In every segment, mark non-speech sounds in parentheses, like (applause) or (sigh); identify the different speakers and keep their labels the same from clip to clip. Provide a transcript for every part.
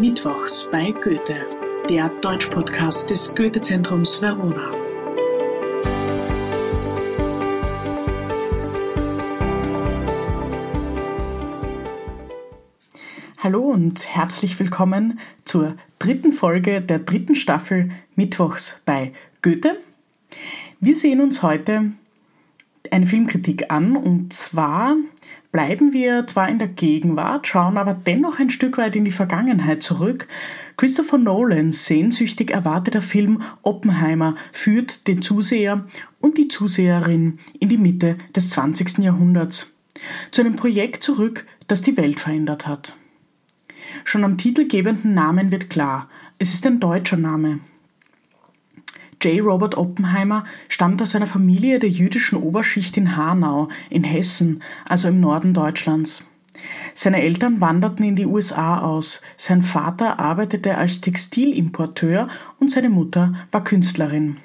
Speaker 1: Mittwochs bei Goethe, der Deutschpodcast des Goethe-Zentrums Verona.
Speaker 2: Hallo und herzlich willkommen zur dritten Folge der dritten Staffel Mittwochs bei Goethe. Wir sehen uns heute eine Filmkritik an und zwar bleiben wir zwar in der Gegenwart, schauen aber dennoch ein Stück weit in die Vergangenheit zurück. Christopher Nolans sehnsüchtig erwarteter Film Oppenheimer führt den Zuseher und die Zuseherin in die Mitte des 20. Jahrhunderts. Zu einem Projekt zurück, das die Welt verändert hat. Schon am titelgebenden Namen wird klar, es ist ein deutscher Name. J. Robert Oppenheimer stammt aus einer Familie der jüdischen Oberschicht in Hanau in Hessen, also im Norden Deutschlands. Seine Eltern wanderten in die USA aus, sein Vater arbeitete als Textilimporteur und seine Mutter war Künstlerin.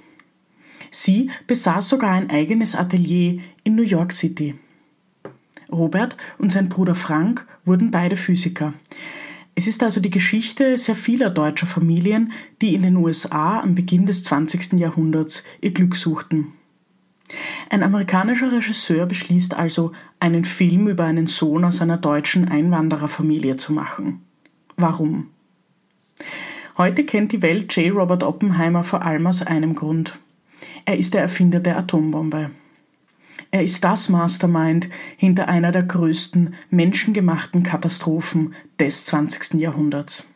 Speaker 2: Sie besaß sogar ein eigenes Atelier in New York City. Robert und sein Bruder Frank wurden beide Physiker. Es ist also die Geschichte sehr vieler deutscher Familien, die in den USA am Beginn des 20. Jahrhunderts ihr Glück suchten. Ein amerikanischer Regisseur beschließt also, einen Film über einen Sohn aus einer deutschen Einwandererfamilie zu machen. Warum? Heute kennt die Welt J. Robert Oppenheimer vor allem aus einem Grund. Er ist der Erfinder der Atombombe. Er ist das Mastermind hinter einer der größten menschengemachten Katastrophen des 20. Jahrhunderts.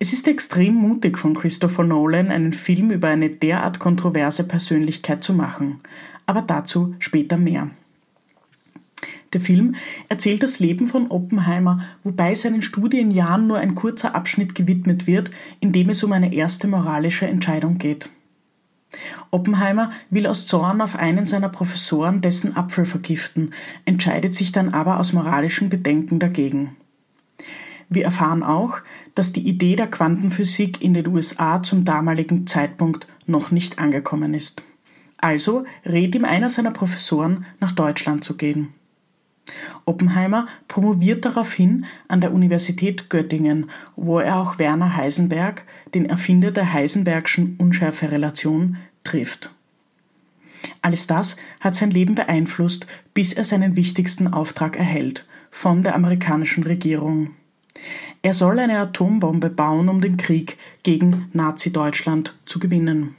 Speaker 2: Es ist extrem mutig von Christopher Nolan, einen Film über eine derart kontroverse Persönlichkeit zu machen, aber dazu später mehr. Der Film erzählt das Leben von Oppenheimer, wobei seinen Studienjahren nur ein kurzer Abschnitt gewidmet wird, in dem es um eine erste moralische Entscheidung geht. Oppenheimer will aus Zorn auf einen seiner Professoren dessen Apfel vergiften, entscheidet sich dann aber aus moralischen Bedenken dagegen. Wir erfahren auch, dass die Idee der Quantenphysik in den USA zum damaligen Zeitpunkt noch nicht angekommen ist. Also rät ihm einer seiner Professoren, nach Deutschland zu gehen. Oppenheimer promoviert daraufhin an der Universität Göttingen, wo er auch Werner Heisenberg, den Erfinder der Heisenbergschen Unschärferelation, trifft. Alles das hat sein Leben beeinflusst, bis er seinen wichtigsten Auftrag erhält von der amerikanischen Regierung. Er soll eine Atombombe bauen, um den Krieg gegen Nazi-Deutschland zu gewinnen.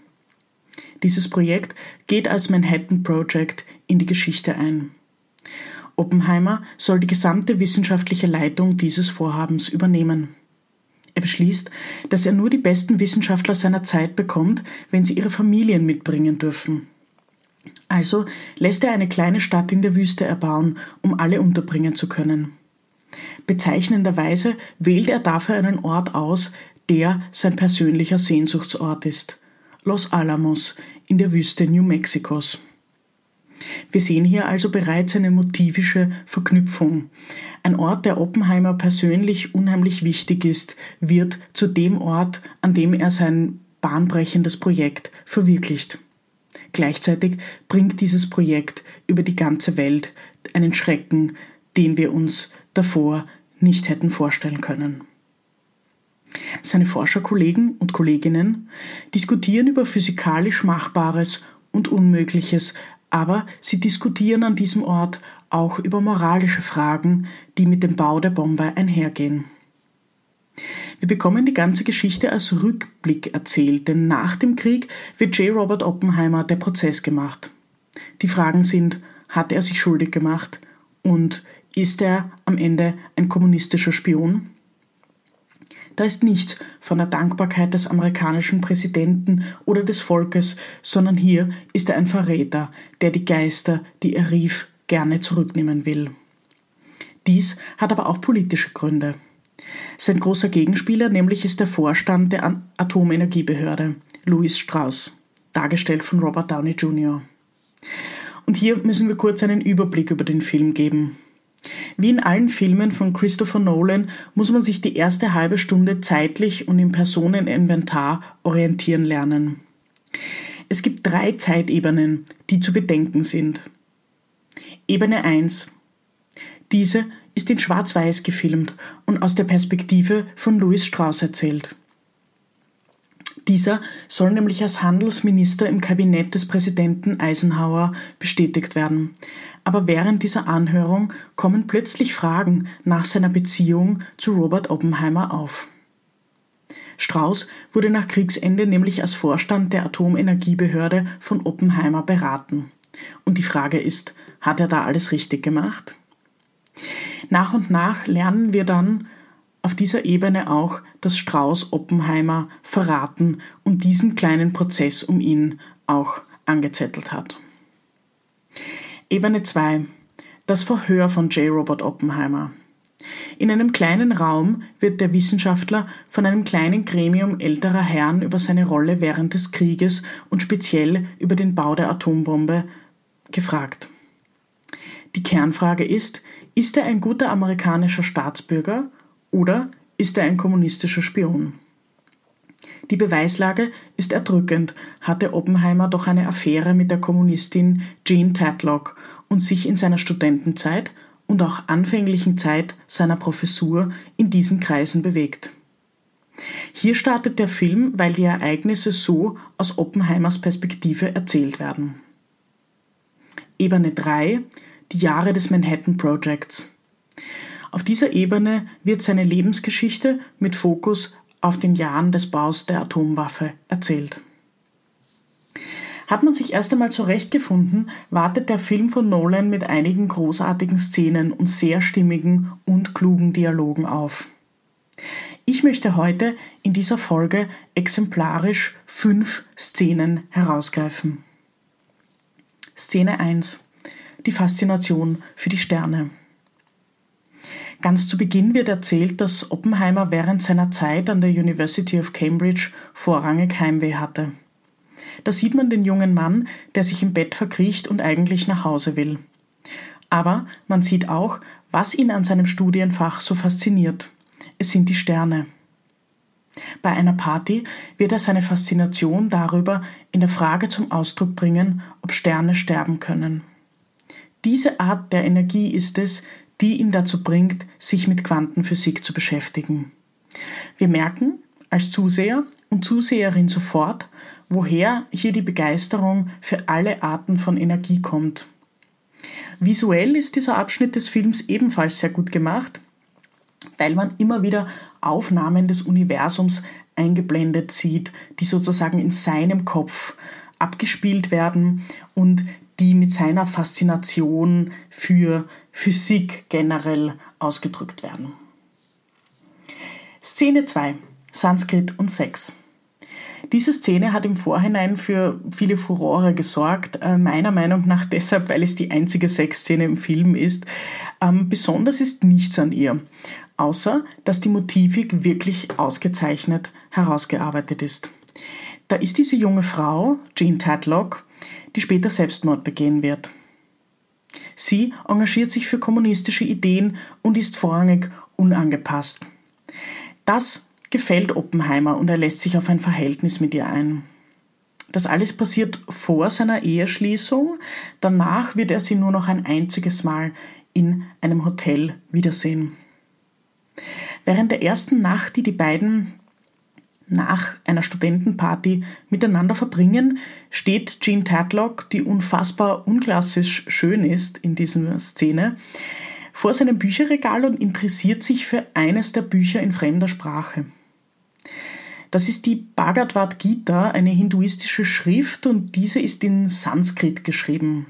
Speaker 2: Dieses Projekt geht als Manhattan Project in die Geschichte ein. Oppenheimer soll die gesamte wissenschaftliche Leitung dieses Vorhabens übernehmen. Er beschließt, dass er nur die besten Wissenschaftler seiner Zeit bekommt, wenn sie ihre Familien mitbringen dürfen. Also lässt er eine kleine Stadt in der Wüste erbauen, um alle unterbringen zu können. Bezeichnenderweise wählt er dafür einen Ort aus, der sein persönlicher Sehnsuchtsort ist. Los Alamos in der Wüste New Mexikos. Wir sehen hier also bereits eine motivische Verknüpfung. Ein Ort, der Oppenheimer persönlich unheimlich wichtig ist, wird zu dem Ort, an dem er sein bahnbrechendes Projekt verwirklicht. Gleichzeitig bringt dieses Projekt über die ganze Welt einen Schrecken, den wir uns davor nicht hätten vorstellen können. Seine Forscherkollegen und Kolleginnen diskutieren über physikalisch Machbares und Unmögliches aber sie diskutieren an diesem Ort auch über moralische Fragen, die mit dem Bau der Bombe einhergehen. Wir bekommen die ganze Geschichte als Rückblick erzählt, denn nach dem Krieg wird J. Robert Oppenheimer der Prozess gemacht. Die Fragen sind, hat er sich schuldig gemacht und ist er am Ende ein kommunistischer Spion? Da ist nichts von der Dankbarkeit des amerikanischen Präsidenten oder des Volkes, sondern hier ist er ein Verräter, der die Geister, die er rief, gerne zurücknehmen will. Dies hat aber auch politische Gründe. Sein großer Gegenspieler nämlich ist der Vorstand der Atomenergiebehörde, Louis Strauss, dargestellt von Robert Downey Jr. Und hier müssen wir kurz einen Überblick über den Film geben. Wie in allen Filmen von Christopher Nolan muss man sich die erste halbe Stunde zeitlich und im Personeninventar orientieren lernen. Es gibt drei Zeitebenen, die zu bedenken sind. Ebene 1. Diese ist in Schwarz-Weiß gefilmt und aus der Perspektive von Louis Strauss erzählt. Dieser soll nämlich als Handelsminister im Kabinett des Präsidenten Eisenhower bestätigt werden. Aber während dieser Anhörung kommen plötzlich Fragen nach seiner Beziehung zu Robert Oppenheimer auf. Strauß wurde nach Kriegsende nämlich als Vorstand der Atomenergiebehörde von Oppenheimer beraten. Und die Frage ist, hat er da alles richtig gemacht? Nach und nach lernen wir dann auf dieser Ebene auch, dass Strauß Oppenheimer verraten und diesen kleinen Prozess um ihn auch angezettelt hat. Ebene 2. Das Verhör von J. Robert Oppenheimer. In einem kleinen Raum wird der Wissenschaftler von einem kleinen Gremium älterer Herren über seine Rolle während des Krieges und speziell über den Bau der Atombombe gefragt. Die Kernfrage ist, ist er ein guter amerikanischer Staatsbürger oder ist er ein kommunistischer Spion? Die Beweislage ist erdrückend, hatte Oppenheimer doch eine Affäre mit der Kommunistin Jean Tatlock und sich in seiner Studentenzeit und auch anfänglichen Zeit seiner Professur in diesen Kreisen bewegt. Hier startet der Film, weil die Ereignisse so aus Oppenheimers Perspektive erzählt werden. Ebene 3 Die Jahre des Manhattan Projects. Auf dieser Ebene wird seine Lebensgeschichte mit Fokus auf den Jahren des Baus der Atomwaffe erzählt. Hat man sich erst einmal zurechtgefunden, wartet der Film von Nolan mit einigen großartigen Szenen und sehr stimmigen und klugen Dialogen auf. Ich möchte heute in dieser Folge exemplarisch fünf Szenen herausgreifen. Szene 1. Die Faszination für die Sterne. Ganz zu Beginn wird erzählt, dass Oppenheimer während seiner Zeit an der University of Cambridge vorrangig Heimweh hatte. Da sieht man den jungen Mann, der sich im Bett verkriecht und eigentlich nach Hause will. Aber man sieht auch, was ihn an seinem Studienfach so fasziniert. Es sind die Sterne. Bei einer Party wird er seine Faszination darüber in der Frage zum Ausdruck bringen, ob Sterne sterben können. Diese Art der Energie ist es, die ihn dazu bringt, sich mit Quantenphysik zu beschäftigen. Wir merken als Zuseher und Zuseherin sofort, woher hier die Begeisterung für alle Arten von Energie kommt. Visuell ist dieser Abschnitt des Films ebenfalls sehr gut gemacht, weil man immer wieder Aufnahmen des Universums eingeblendet sieht, die sozusagen in seinem Kopf abgespielt werden und die mit seiner Faszination für Physik generell ausgedrückt werden. Szene 2 Sanskrit und Sex. Diese Szene hat im Vorhinein für viele Furore gesorgt, äh, meiner Meinung nach deshalb, weil es die einzige Sexszene im Film ist. Ähm, besonders ist nichts an ihr, außer dass die Motivik wirklich ausgezeichnet herausgearbeitet ist. Da ist diese junge Frau, Jean Tadlock, die später Selbstmord begehen wird. Sie engagiert sich für kommunistische Ideen und ist vorrangig unangepasst. Das gefällt Oppenheimer und er lässt sich auf ein Verhältnis mit ihr ein. Das alles passiert vor seiner Eheschließung. Danach wird er sie nur noch ein einziges Mal in einem Hotel wiedersehen. Während der ersten Nacht, die die beiden nach einer Studentenparty miteinander verbringen, steht Jean Tatlock, die unfassbar unklassisch schön ist in dieser Szene, vor seinem Bücherregal und interessiert sich für eines der Bücher in fremder Sprache. Das ist die Bhagavad Gita, eine hinduistische Schrift und diese ist in Sanskrit geschrieben.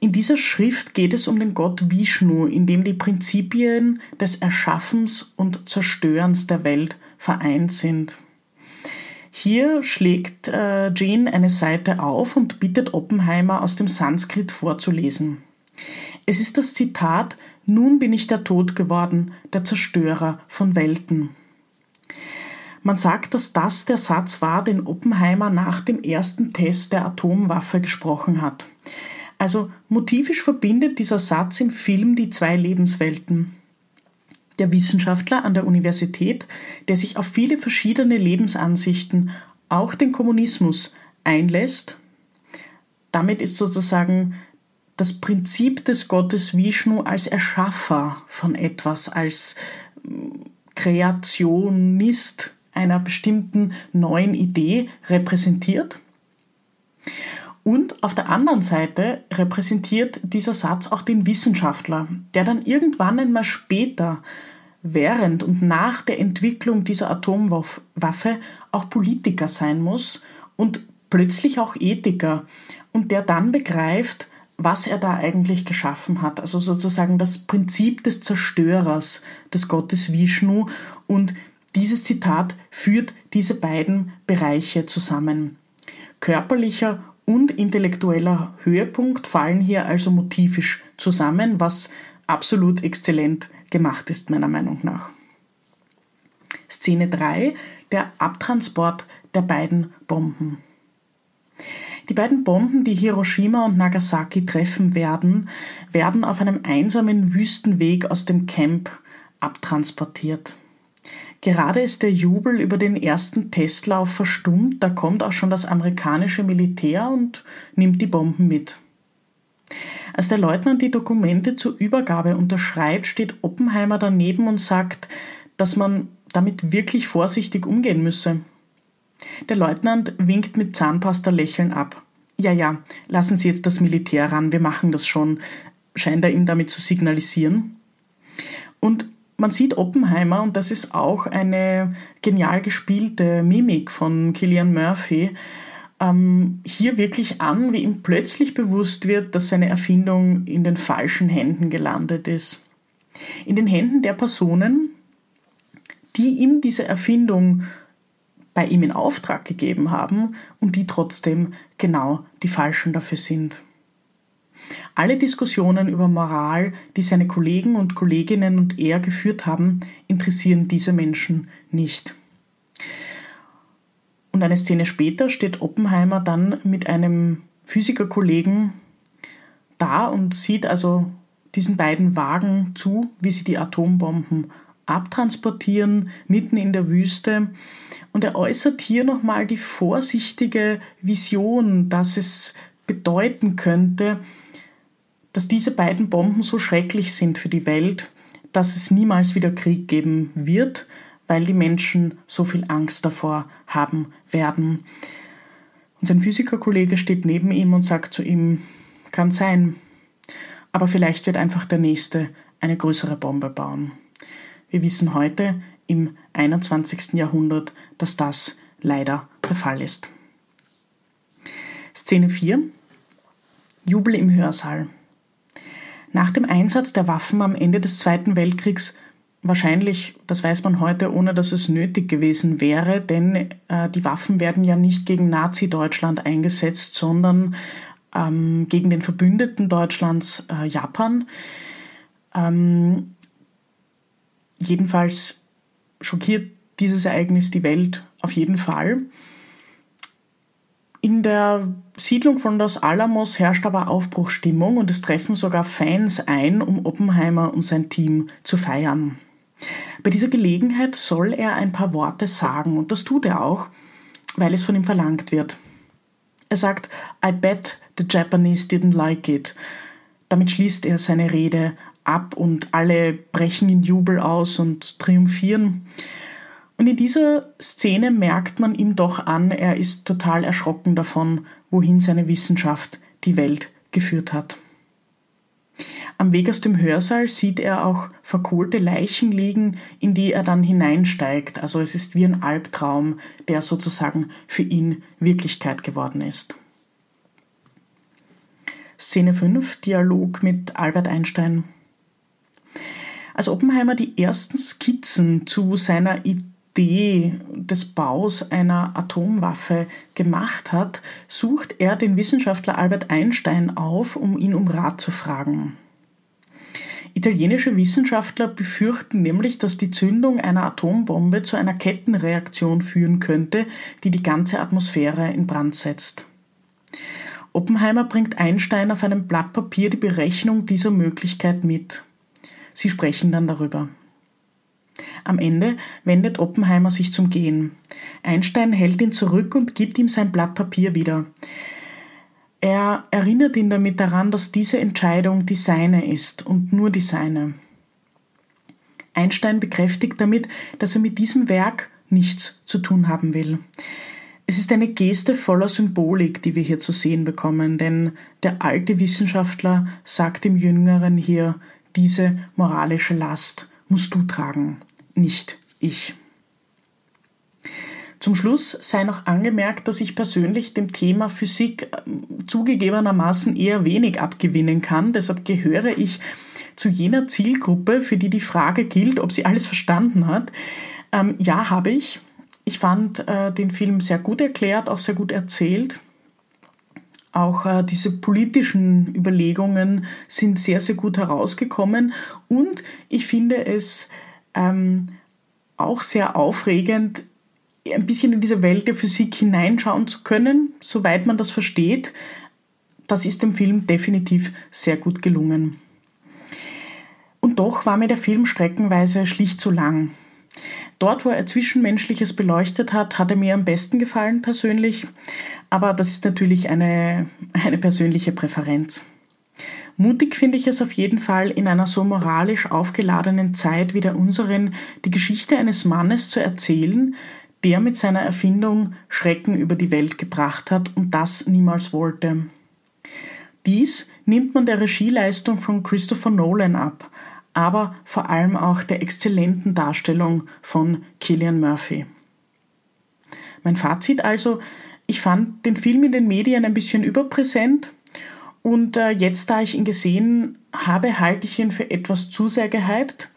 Speaker 2: In dieser Schrift geht es um den Gott Vishnu, in dem die Prinzipien des Erschaffens und Zerstörens der Welt vereint sind. Hier schlägt äh, Jane eine Seite auf und bittet Oppenheimer aus dem Sanskrit vorzulesen. Es ist das Zitat Nun bin ich der Tod geworden, der Zerstörer von Welten. Man sagt, dass das der Satz war, den Oppenheimer nach dem ersten Test der Atomwaffe gesprochen hat. Also motivisch verbindet dieser Satz im Film die zwei Lebenswelten. Der Wissenschaftler an der Universität, der sich auf viele verschiedene Lebensansichten, auch den Kommunismus, einlässt, damit ist sozusagen das Prinzip des Gottes Vishnu als Erschaffer von etwas, als mm, Kreationist einer bestimmten neuen Idee repräsentiert. Und auf der anderen Seite repräsentiert dieser Satz auch den Wissenschaftler, der dann irgendwann einmal später, während und nach der Entwicklung dieser Atomwaffe auch Politiker sein muss und plötzlich auch Ethiker und der dann begreift, was er da eigentlich geschaffen hat. Also sozusagen das Prinzip des Zerstörers, des Gottes Vishnu. Und dieses Zitat führt diese beiden Bereiche zusammen. Körperlicher und intellektueller Höhepunkt fallen hier also motivisch zusammen, was absolut exzellent gemacht ist, meiner Meinung nach. Szene 3, der Abtransport der beiden Bomben. Die beiden Bomben, die Hiroshima und Nagasaki treffen werden, werden auf einem einsamen Wüstenweg aus dem Camp abtransportiert. Gerade ist der Jubel über den ersten Testlauf verstummt, da kommt auch schon das amerikanische Militär und nimmt die Bomben mit. Als der Leutnant die Dokumente zur Übergabe unterschreibt, steht Oppenheimer daneben und sagt, dass man damit wirklich vorsichtig umgehen müsse. Der Leutnant winkt mit Zahnpasta lächeln ab. Ja, ja, lassen Sie jetzt das Militär ran, wir machen das schon, scheint er ihm damit zu signalisieren. Und man sieht Oppenheimer, und das ist auch eine genial gespielte Mimik von Killian Murphy, ähm, hier wirklich an, wie ihm plötzlich bewusst wird, dass seine Erfindung in den falschen Händen gelandet ist. In den Händen der Personen, die ihm diese Erfindung bei ihm in Auftrag gegeben haben und die trotzdem genau die falschen dafür sind. Alle Diskussionen über Moral, die seine Kollegen und Kolleginnen und er geführt haben, interessieren diese Menschen nicht. Und eine Szene später steht Oppenheimer dann mit einem Physikerkollegen da und sieht also diesen beiden Wagen zu, wie sie die Atombomben abtransportieren, mitten in der Wüste. Und er äußert hier nochmal die vorsichtige Vision, dass es bedeuten könnte, dass diese beiden Bomben so schrecklich sind für die Welt, dass es niemals wieder Krieg geben wird, weil die Menschen so viel Angst davor haben werden. Und sein Physikerkollege steht neben ihm und sagt zu ihm, kann sein, aber vielleicht wird einfach der Nächste eine größere Bombe bauen. Wir wissen heute im 21. Jahrhundert, dass das leider der Fall ist. Szene 4 Jubel im Hörsaal. Nach dem Einsatz der Waffen am Ende des Zweiten Weltkriegs wahrscheinlich, das weiß man heute, ohne dass es nötig gewesen wäre, denn äh, die Waffen werden ja nicht gegen Nazi-Deutschland eingesetzt, sondern ähm, gegen den Verbündeten Deutschlands, äh, Japan. Ähm, jedenfalls schockiert dieses Ereignis die Welt auf jeden Fall. In der Siedlung von Los Alamos herrscht aber Aufbruchstimmung und es treffen sogar Fans ein, um Oppenheimer und sein Team zu feiern. Bei dieser Gelegenheit soll er ein paar Worte sagen und das tut er auch, weil es von ihm verlangt wird. Er sagt, I bet the Japanese didn't like it. Damit schließt er seine Rede ab und alle brechen in Jubel aus und triumphieren. Und in dieser Szene merkt man ihm doch an, er ist total erschrocken davon, wohin seine Wissenschaft die Welt geführt hat. Am Weg aus dem Hörsaal sieht er auch verkohlte Leichen liegen, in die er dann hineinsteigt. Also es ist wie ein Albtraum, der sozusagen für ihn Wirklichkeit geworden ist. Szene 5, Dialog mit Albert Einstein. Als Oppenheimer die ersten Skizzen zu seiner Idee des Baus einer Atomwaffe gemacht hat, sucht er den Wissenschaftler Albert Einstein auf, um ihn um Rat zu fragen. Italienische Wissenschaftler befürchten nämlich, dass die Zündung einer Atombombe zu einer Kettenreaktion führen könnte, die die ganze Atmosphäre in Brand setzt. Oppenheimer bringt Einstein auf einem Blatt Papier die Berechnung dieser Möglichkeit mit. Sie sprechen dann darüber. Am Ende wendet Oppenheimer sich zum Gehen. Einstein hält ihn zurück und gibt ihm sein Blatt Papier wieder. Er erinnert ihn damit daran, dass diese Entscheidung die seine ist und nur die seine. Einstein bekräftigt damit, dass er mit diesem Werk nichts zu tun haben will. Es ist eine Geste voller Symbolik, die wir hier zu sehen bekommen, denn der alte Wissenschaftler sagt dem Jüngeren hier, diese moralische Last musst du tragen, nicht ich. Zum Schluss sei noch angemerkt, dass ich persönlich dem Thema Physik ähm, zugegebenermaßen eher wenig abgewinnen kann. Deshalb gehöre ich zu jener Zielgruppe, für die die Frage gilt, ob sie alles verstanden hat. Ähm, ja, habe ich. Ich fand äh, den Film sehr gut erklärt, auch sehr gut erzählt. Auch äh, diese politischen Überlegungen sind sehr, sehr gut herausgekommen. Und ich finde es ähm, auch sehr aufregend, ein bisschen in diese Welt der Physik hineinschauen zu können, soweit man das versteht. Das ist dem Film definitiv sehr gut gelungen. Und doch war mir der Film streckenweise schlicht zu lang. Dort, wo er Zwischenmenschliches beleuchtet hat, hat er mir am besten gefallen persönlich, aber das ist natürlich eine, (laughs) eine persönliche Präferenz. Mutig finde ich es auf jeden Fall, in einer so moralisch aufgeladenen Zeit wie der unseren die Geschichte eines Mannes zu erzählen, der mit seiner Erfindung Schrecken über die Welt gebracht hat und das niemals wollte. Dies nimmt man der Regieleistung von Christopher Nolan ab, aber vor allem auch der exzellenten Darstellung von Killian Murphy. Mein Fazit also, ich fand den Film in den Medien ein bisschen überpräsent und äh, jetzt, da ich ihn gesehen habe, halte ich ihn für etwas zu sehr gehypt.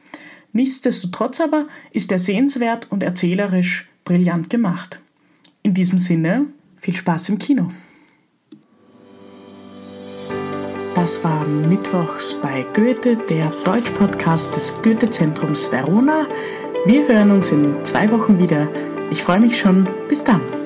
Speaker 2: Nichtsdestotrotz aber ist er sehenswert und erzählerisch brillant gemacht. In diesem Sinne, viel Spaß im Kino. Das war Mittwochs bei Goethe, der Deutsch-Podcast des Goethe-Zentrums Verona. Wir hören uns in zwei Wochen wieder. Ich freue mich schon. Bis dann.